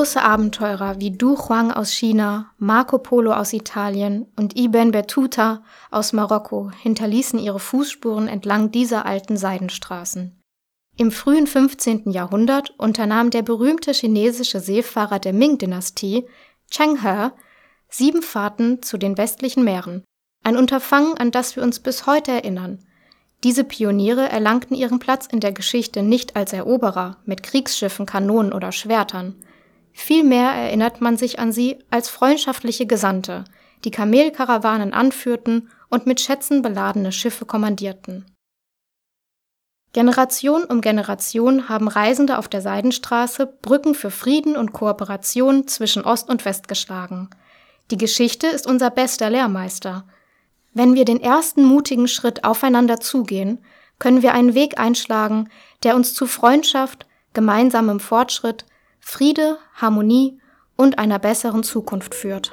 Große Abenteurer wie Du Huang aus China, Marco Polo aus Italien und Ibn Battuta aus Marokko hinterließen ihre Fußspuren entlang dieser alten Seidenstraßen. Im frühen 15. Jahrhundert unternahm der berühmte chinesische Seefahrer der Ming-Dynastie, Cheng He, sieben Fahrten zu den westlichen Meeren, ein Unterfangen, an das wir uns bis heute erinnern. Diese Pioniere erlangten ihren Platz in der Geschichte nicht als Eroberer mit Kriegsschiffen, Kanonen oder Schwertern. Vielmehr erinnert man sich an sie als freundschaftliche Gesandte, die Kamelkarawanen anführten und mit Schätzen beladene Schiffe kommandierten. Generation um Generation haben Reisende auf der Seidenstraße Brücken für Frieden und Kooperation zwischen Ost und West geschlagen. Die Geschichte ist unser bester Lehrmeister. Wenn wir den ersten mutigen Schritt aufeinander zugehen, können wir einen Weg einschlagen, der uns zu Freundschaft, gemeinsamem Fortschritt, Friede, Harmonie und einer besseren Zukunft führt.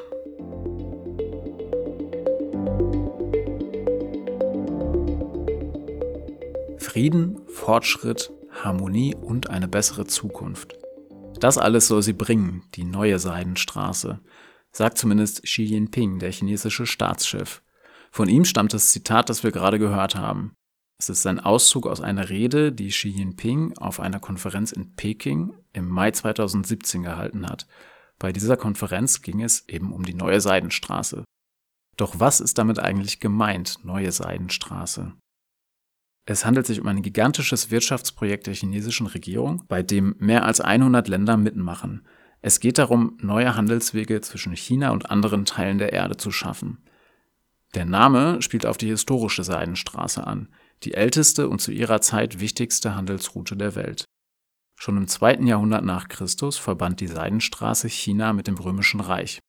Frieden, Fortschritt, Harmonie und eine bessere Zukunft. Das alles soll sie bringen, die neue Seidenstraße, sagt zumindest Xi Jinping, der chinesische Staatschef. Von ihm stammt das Zitat, das wir gerade gehört haben. Es ist ein Auszug aus einer Rede, die Xi Jinping auf einer Konferenz in Peking im Mai 2017 gehalten hat. Bei dieser Konferenz ging es eben um die neue Seidenstraße. Doch was ist damit eigentlich gemeint, neue Seidenstraße? Es handelt sich um ein gigantisches Wirtschaftsprojekt der chinesischen Regierung, bei dem mehr als 100 Länder mitmachen. Es geht darum, neue Handelswege zwischen China und anderen Teilen der Erde zu schaffen. Der Name spielt auf die historische Seidenstraße an, die älteste und zu ihrer Zeit wichtigste Handelsroute der Welt. Schon im zweiten Jahrhundert nach Christus verband die Seidenstraße China mit dem Römischen Reich.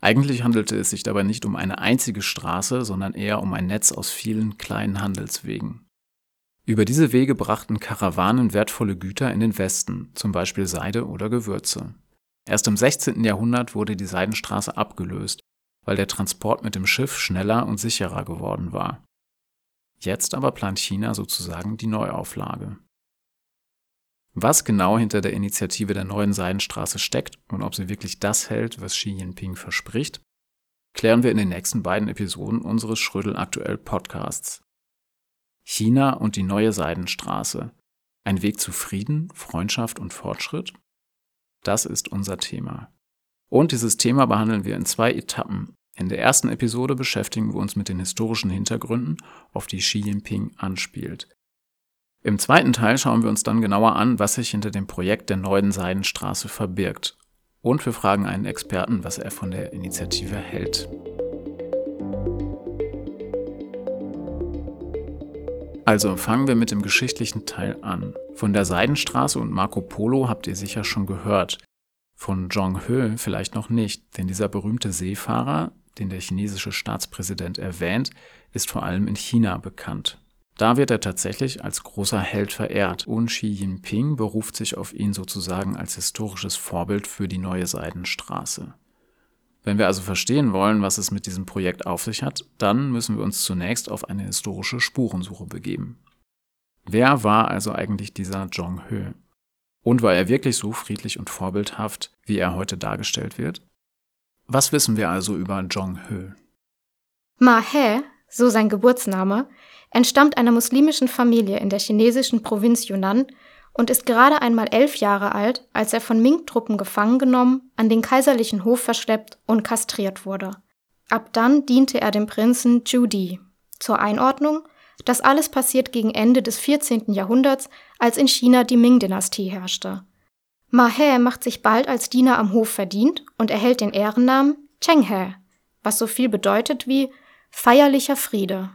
Eigentlich handelte es sich dabei nicht um eine einzige Straße, sondern eher um ein Netz aus vielen kleinen Handelswegen. Über diese Wege brachten Karawanen wertvolle Güter in den Westen, zum Beispiel Seide oder Gewürze. Erst im 16. Jahrhundert wurde die Seidenstraße abgelöst, weil der Transport mit dem Schiff schneller und sicherer geworden war. Jetzt aber plant China sozusagen die Neuauflage. Was genau hinter der Initiative der neuen Seidenstraße steckt und ob sie wirklich das hält, was Xi Jinping verspricht, klären wir in den nächsten beiden Episoden unseres Schrödel aktuell Podcasts. China und die neue Seidenstraße. Ein Weg zu Frieden, Freundschaft und Fortschritt? Das ist unser Thema. Und dieses Thema behandeln wir in zwei Etappen. In der ersten Episode beschäftigen wir uns mit den historischen Hintergründen, auf die Xi Jinping anspielt. Im zweiten Teil schauen wir uns dann genauer an, was sich hinter dem Projekt der neuen Seidenstraße verbirgt. Und wir fragen einen Experten, was er von der Initiative hält. Also fangen wir mit dem geschichtlichen Teil an. Von der Seidenstraße und Marco Polo habt ihr sicher schon gehört. Von Zhong He vielleicht noch nicht, denn dieser berühmte Seefahrer, den der chinesische Staatspräsident erwähnt, ist vor allem in China bekannt. Da wird er tatsächlich als großer Held verehrt und Xi Jinping beruft sich auf ihn sozusagen als historisches Vorbild für die neue Seidenstraße. Wenn wir also verstehen wollen, was es mit diesem Projekt auf sich hat, dann müssen wir uns zunächst auf eine historische Spurensuche begeben. Wer war also eigentlich dieser Zhong He? Und war er wirklich so friedlich und vorbildhaft, wie er heute dargestellt wird? Was wissen wir also über Zhong He? Ma He, so sein Geburtsname, entstammt einer muslimischen Familie in der chinesischen Provinz Yunnan und ist gerade einmal elf Jahre alt, als er von Ming-Truppen gefangen genommen, an den kaiserlichen Hof verschleppt und kastriert wurde. Ab dann diente er dem Prinzen Zhu Di. Zur Einordnung, das alles passiert gegen Ende des 14. Jahrhunderts, als in China die Ming-Dynastie herrschte. Ma He macht sich bald als Diener am Hof verdient und erhält den Ehrennamen Cheng He, was so viel bedeutet wie feierlicher Friede.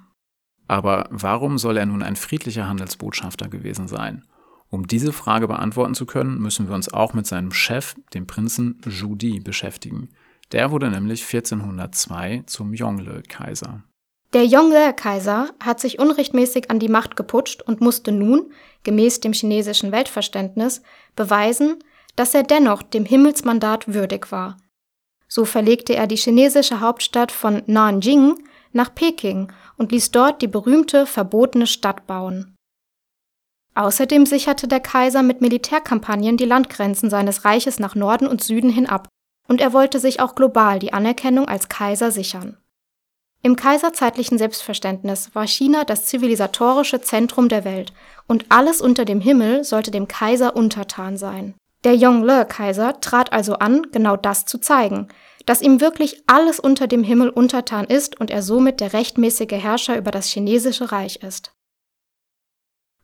Aber warum soll er nun ein friedlicher Handelsbotschafter gewesen sein? Um diese Frage beantworten zu können, müssen wir uns auch mit seinem Chef, dem Prinzen Zhu Di, beschäftigen. Der wurde nämlich 1402 zum Yongle-Kaiser. Der Yongle-Kaiser hat sich unrechtmäßig an die Macht geputscht und musste nun, gemäß dem chinesischen Weltverständnis, beweisen, dass er dennoch dem Himmelsmandat würdig war. So verlegte er die chinesische Hauptstadt von Nanjing nach Peking und ließ dort die berühmte verbotene Stadt bauen. Außerdem sicherte der Kaiser mit Militärkampagnen die Landgrenzen seines Reiches nach Norden und Süden hin ab, und er wollte sich auch global die Anerkennung als Kaiser sichern. Im kaiserzeitlichen Selbstverständnis war China das zivilisatorische Zentrum der Welt und alles unter dem Himmel sollte dem Kaiser untertan sein. Der Yongle-Kaiser trat also an, genau das zu zeigen, dass ihm wirklich alles unter dem Himmel untertan ist und er somit der rechtmäßige Herrscher über das chinesische Reich ist.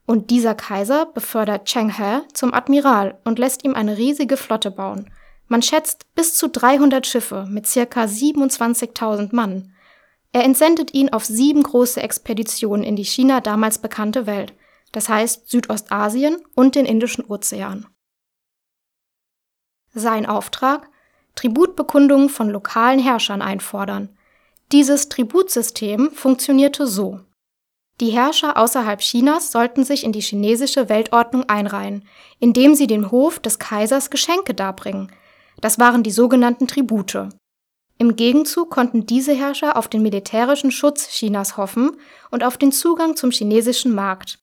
Und dieser Kaiser befördert Cheng He zum Admiral und lässt ihm eine riesige Flotte bauen. Man schätzt bis zu 300 Schiffe mit circa 27.000 Mann. Er entsendet ihn auf sieben große Expeditionen in die China damals bekannte Welt, das heißt Südostasien und den Indischen Ozean. Sein Auftrag? Tributbekundungen von lokalen Herrschern einfordern. Dieses Tributsystem funktionierte so. Die Herrscher außerhalb Chinas sollten sich in die chinesische Weltordnung einreihen, indem sie dem Hof des Kaisers Geschenke darbringen. Das waren die sogenannten Tribute. Im Gegenzug konnten diese Herrscher auf den militärischen Schutz Chinas hoffen und auf den Zugang zum chinesischen Markt.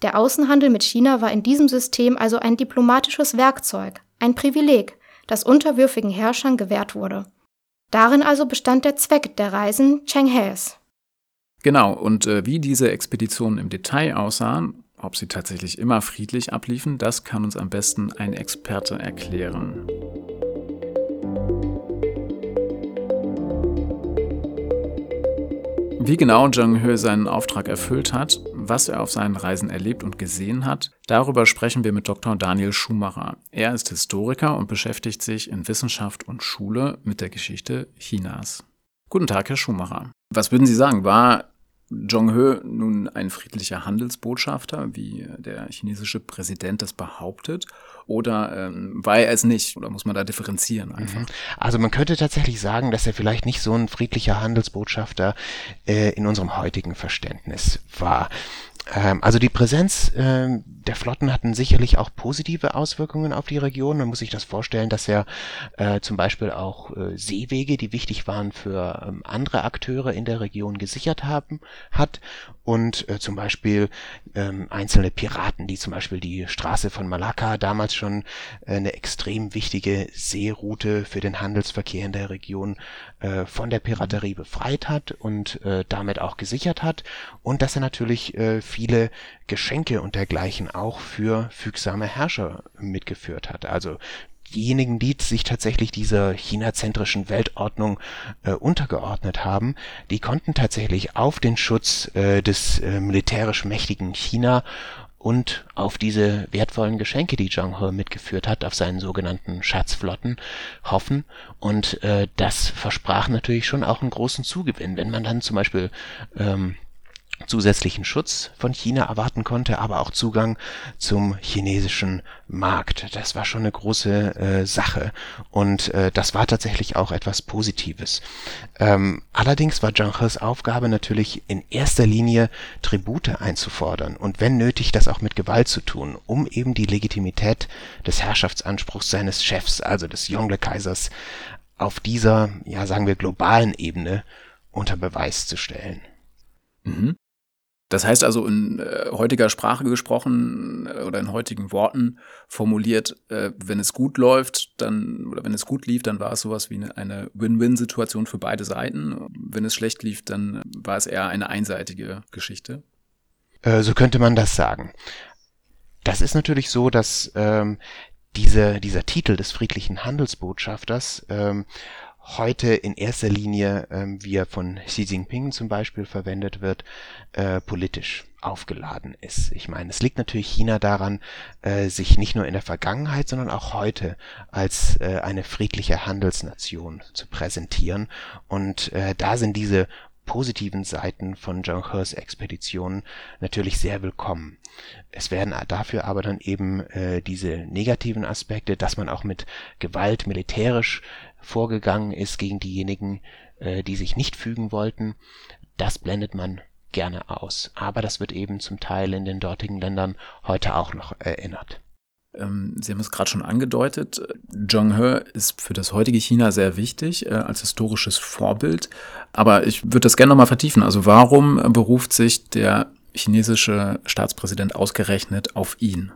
Der Außenhandel mit China war in diesem System also ein diplomatisches Werkzeug, ein Privileg, das unterwürfigen Herrschern gewährt wurde. Darin also bestand der Zweck der Reisen Cheng He's. Genau, und äh, wie diese Expeditionen im Detail aussahen, ob sie tatsächlich immer friedlich abliefen, das kann uns am besten ein Experte erklären. Wie genau Zheng He seinen Auftrag erfüllt hat, was er auf seinen Reisen erlebt und gesehen hat, darüber sprechen wir mit Dr. Daniel Schumacher. Er ist Historiker und beschäftigt sich in Wissenschaft und Schule mit der Geschichte Chinas. Guten Tag, Herr Schumacher. Was würden Sie sagen, war Zhong-he nun ein friedlicher Handelsbotschafter, wie der chinesische Präsident das behauptet? Oder ähm, war er es nicht? Oder muss man da differenzieren einfach? Mhm. Also man könnte tatsächlich sagen, dass er vielleicht nicht so ein friedlicher Handelsbotschafter äh, in unserem heutigen Verständnis war. Ähm, also die Präsenz äh, der Flotten hatten sicherlich auch positive Auswirkungen auf die Region. Man muss sich das vorstellen, dass er äh, zum Beispiel auch äh, Seewege, die wichtig waren für ähm, andere Akteure in der Region, gesichert haben hat und äh, zum Beispiel ähm, einzelne Piraten, die zum Beispiel die Straße von Malakka damals schon äh, eine extrem wichtige Seeroute für den Handelsverkehr in der Region äh, von der Piraterie befreit hat und äh, damit auch gesichert hat und dass er natürlich äh, viele Geschenke und dergleichen auch für fügsame Herrscher mitgeführt hat. Also diejenigen, die sich tatsächlich dieser chinazentrischen Weltordnung äh, untergeordnet haben, die konnten tatsächlich auf den Schutz äh, des äh, militärisch mächtigen China und auf diese wertvollen Geschenke, die Zhang He mitgeführt hat, auf seinen sogenannten Schatzflotten hoffen. Und äh, das versprach natürlich schon auch einen großen Zugewinn. Wenn man dann zum Beispiel ähm, zusätzlichen Schutz von China erwarten konnte, aber auch Zugang zum chinesischen Markt. Das war schon eine große äh, Sache und äh, das war tatsächlich auch etwas Positives. Ähm, allerdings war Zhang He's Aufgabe natürlich in erster Linie Tribute einzufordern und wenn nötig das auch mit Gewalt zu tun, um eben die Legitimität des Herrschaftsanspruchs seines Chefs, also des Yongle-Kaisers, auf dieser, ja sagen wir, globalen Ebene unter Beweis zu stellen. Mhm. Das heißt also in äh, heutiger Sprache gesprochen äh, oder in heutigen Worten formuliert, äh, wenn es gut läuft, dann oder wenn es gut lief, dann war es sowas wie eine, eine Win-Win-Situation für beide Seiten. Wenn es schlecht lief, dann war es eher eine einseitige Geschichte. Äh, so könnte man das sagen. Das ist natürlich so, dass ähm, diese, dieser Titel des friedlichen Handelsbotschafters ähm, heute in erster Linie, ähm, wie er von Xi Jinping zum Beispiel verwendet wird, äh, politisch aufgeladen ist. Ich meine, es liegt natürlich China daran, äh, sich nicht nur in der Vergangenheit, sondern auch heute als äh, eine friedliche Handelsnation zu präsentieren. Und äh, da sind diese positiven Seiten von Zhang He's Expeditionen natürlich sehr willkommen. Es werden dafür aber dann eben äh, diese negativen Aspekte, dass man auch mit Gewalt militärisch vorgegangen ist gegen diejenigen, äh, die sich nicht fügen wollten, das blendet man gerne aus. Aber das wird eben zum Teil in den dortigen Ländern heute auch noch erinnert. Ähm, Sie haben es gerade schon angedeutet. Zheng-He ist für das heutige China sehr wichtig äh, als historisches Vorbild. Aber ich würde das gerne nochmal vertiefen. Also warum beruft sich der chinesische Staatspräsident ausgerechnet auf ihn?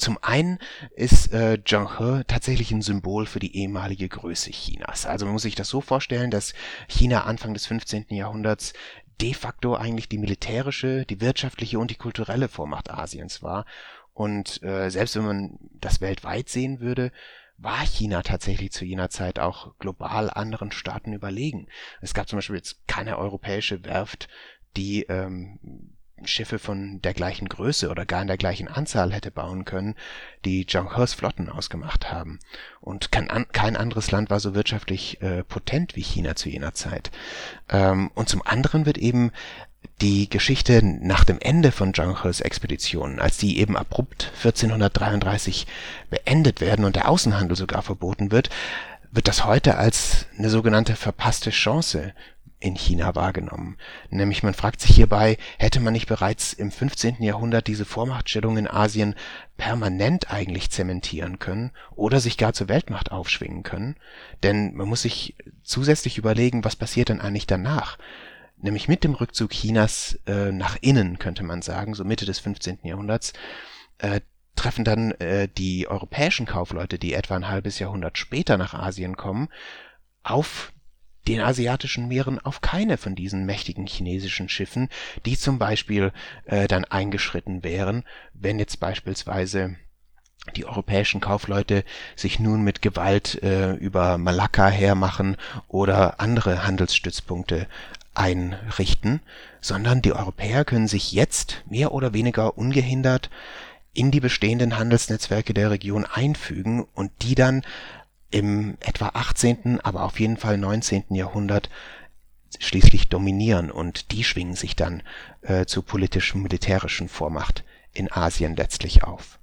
Zum einen ist äh, Zheng He tatsächlich ein Symbol für die ehemalige Größe Chinas. Also man muss sich das so vorstellen, dass China Anfang des 15. Jahrhunderts de facto eigentlich die militärische, die wirtschaftliche und die kulturelle Vormacht Asiens war. Und äh, selbst wenn man das weltweit sehen würde, war China tatsächlich zu jener Zeit auch global anderen Staaten überlegen. Es gab zum Beispiel jetzt keine europäische Werft, die ähm, Schiffe von der gleichen Größe oder gar in der gleichen Anzahl hätte bauen können, die He's Flotten ausgemacht haben. Und kein, kein anderes Land war so wirtschaftlich äh, potent wie China zu jener Zeit. Ähm, und zum anderen wird eben die Geschichte nach dem Ende von He's Expeditionen, als die eben abrupt 1433 beendet werden und der Außenhandel sogar verboten wird, wird das heute als eine sogenannte verpasste Chance in China wahrgenommen. Nämlich man fragt sich hierbei, hätte man nicht bereits im 15. Jahrhundert diese Vormachtstellung in Asien permanent eigentlich zementieren können oder sich gar zur Weltmacht aufschwingen können? Denn man muss sich zusätzlich überlegen, was passiert denn eigentlich danach? Nämlich mit dem Rückzug Chinas äh, nach innen, könnte man sagen, so Mitte des 15. Jahrhunderts, äh, treffen dann äh, die europäischen Kaufleute, die etwa ein halbes Jahrhundert später nach Asien kommen, auf den asiatischen Meeren auf keine von diesen mächtigen chinesischen Schiffen, die zum Beispiel äh, dann eingeschritten wären, wenn jetzt beispielsweise die europäischen Kaufleute sich nun mit Gewalt äh, über Malakka hermachen oder andere Handelsstützpunkte einrichten, sondern die Europäer können sich jetzt mehr oder weniger ungehindert in die bestehenden Handelsnetzwerke der Region einfügen und die dann im etwa 18., aber auf jeden Fall 19. Jahrhundert schließlich dominieren und die schwingen sich dann äh, zur politisch-militärischen Vormacht in Asien letztlich auf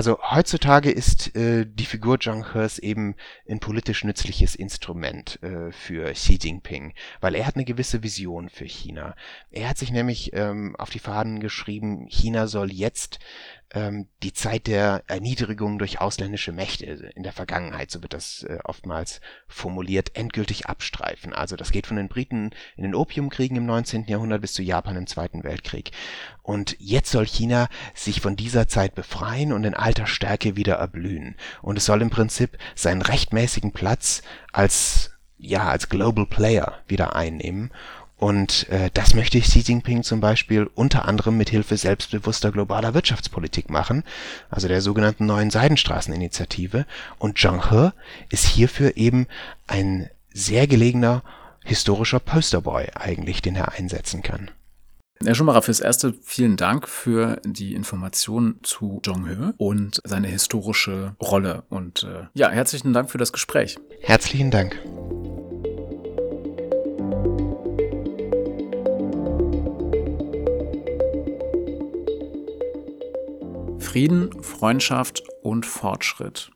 also heutzutage ist äh, die Figur Zhang He's eben ein politisch nützliches Instrument äh, für Xi Jinping, weil er hat eine gewisse Vision für China. Er hat sich nämlich ähm, auf die Fahnen geschrieben, China soll jetzt ähm, die Zeit der Erniedrigung durch ausländische Mächte in der Vergangenheit, so wird das äh, oftmals formuliert, endgültig abstreifen. Also das geht von den Briten in den Opiumkriegen im 19. Jahrhundert bis zu Japan im Zweiten Weltkrieg. Und jetzt soll China sich von dieser Zeit befreien und in alter Stärke wieder erblühen. Und es soll im Prinzip seinen rechtmäßigen Platz als ja, als Global Player wieder einnehmen und äh, das möchte Xi Jinping zum Beispiel unter anderem mit Hilfe selbstbewusster globaler Wirtschaftspolitik machen, also der sogenannten neuen Seidenstraßeninitiative. Und Zhang He ist hierfür eben ein sehr gelegener historischer Posterboy eigentlich, den er einsetzen kann. Herr Schumacher, fürs Erste vielen Dank für die Informationen zu Zhong He und seine historische Rolle. Und äh, ja, herzlichen Dank für das Gespräch. Herzlichen Dank. Frieden, Freundschaft und Fortschritt.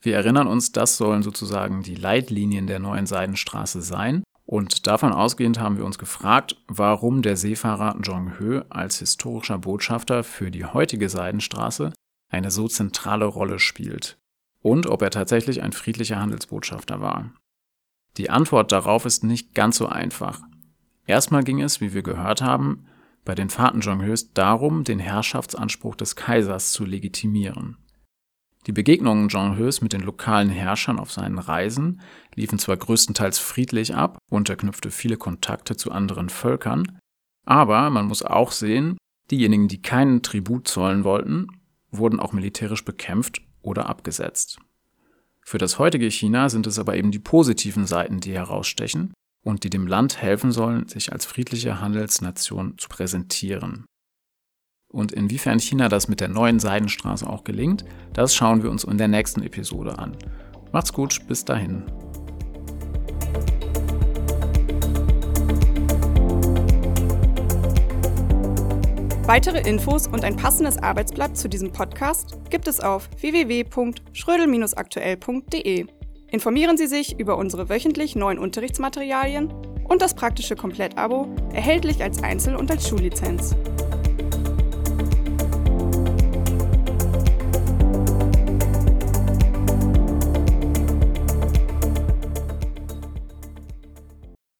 Wir erinnern uns, das sollen sozusagen die Leitlinien der neuen Seidenstraße sein. Und davon ausgehend haben wir uns gefragt, warum der Seefahrer Zhong He als historischer Botschafter für die heutige Seidenstraße eine so zentrale Rolle spielt und ob er tatsächlich ein friedlicher Handelsbotschafter war. Die Antwort darauf ist nicht ganz so einfach. Erstmal ging es, wie wir gehört haben, bei den Fahrten Zhonghös darum, den Herrschaftsanspruch des Kaisers zu legitimieren. Die Begegnungen Zhonghös mit den lokalen Herrschern auf seinen Reisen liefen zwar größtenteils friedlich ab und er knüpfte viele Kontakte zu anderen Völkern, aber man muss auch sehen, diejenigen, die keinen Tribut zollen wollten, wurden auch militärisch bekämpft oder abgesetzt. Für das heutige China sind es aber eben die positiven Seiten, die herausstechen und die dem Land helfen sollen, sich als friedliche Handelsnation zu präsentieren. Und inwiefern China das mit der neuen Seidenstraße auch gelingt, das schauen wir uns in der nächsten Episode an. Macht's gut, bis dahin. Weitere Infos und ein passendes Arbeitsblatt zu diesem Podcast gibt es auf www.schrödel-aktuell.de. Informieren Sie sich über unsere wöchentlich neuen Unterrichtsmaterialien und das praktische Komplettabo, erhältlich als Einzel- und als Schullizenz.